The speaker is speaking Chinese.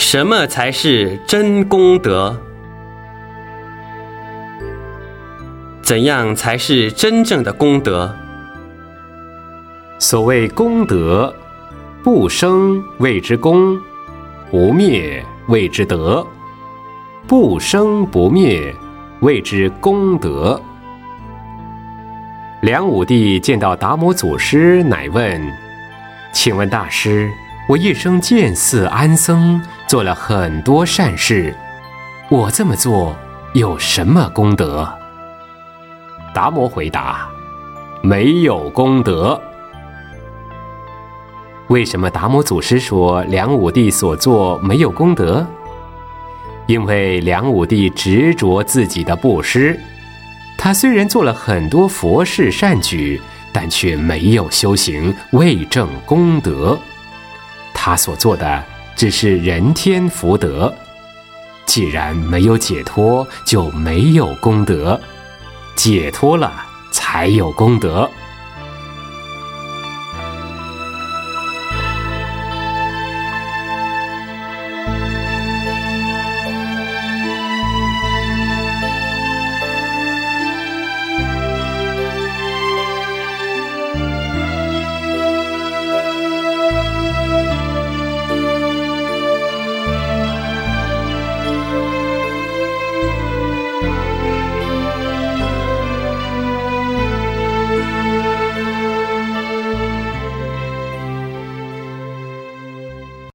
什么才是真功德？怎样才是真正的功德？所谓功德，不生谓之功，不灭谓之德。不生不灭谓之功德。梁武帝见到达摩祖师，乃问：“请问大师，我一生见寺安僧，做了很多善事，我这么做有什么功德？”达摩回答：“没有功德。”为什么达摩祖师说梁武帝所做没有功德？因为梁武帝执着自己的布施，他虽然做了很多佛事善举，但却没有修行，未证功德。他所做的只是人天福德，既然没有解脱，就没有功德；解脱了，才有功德。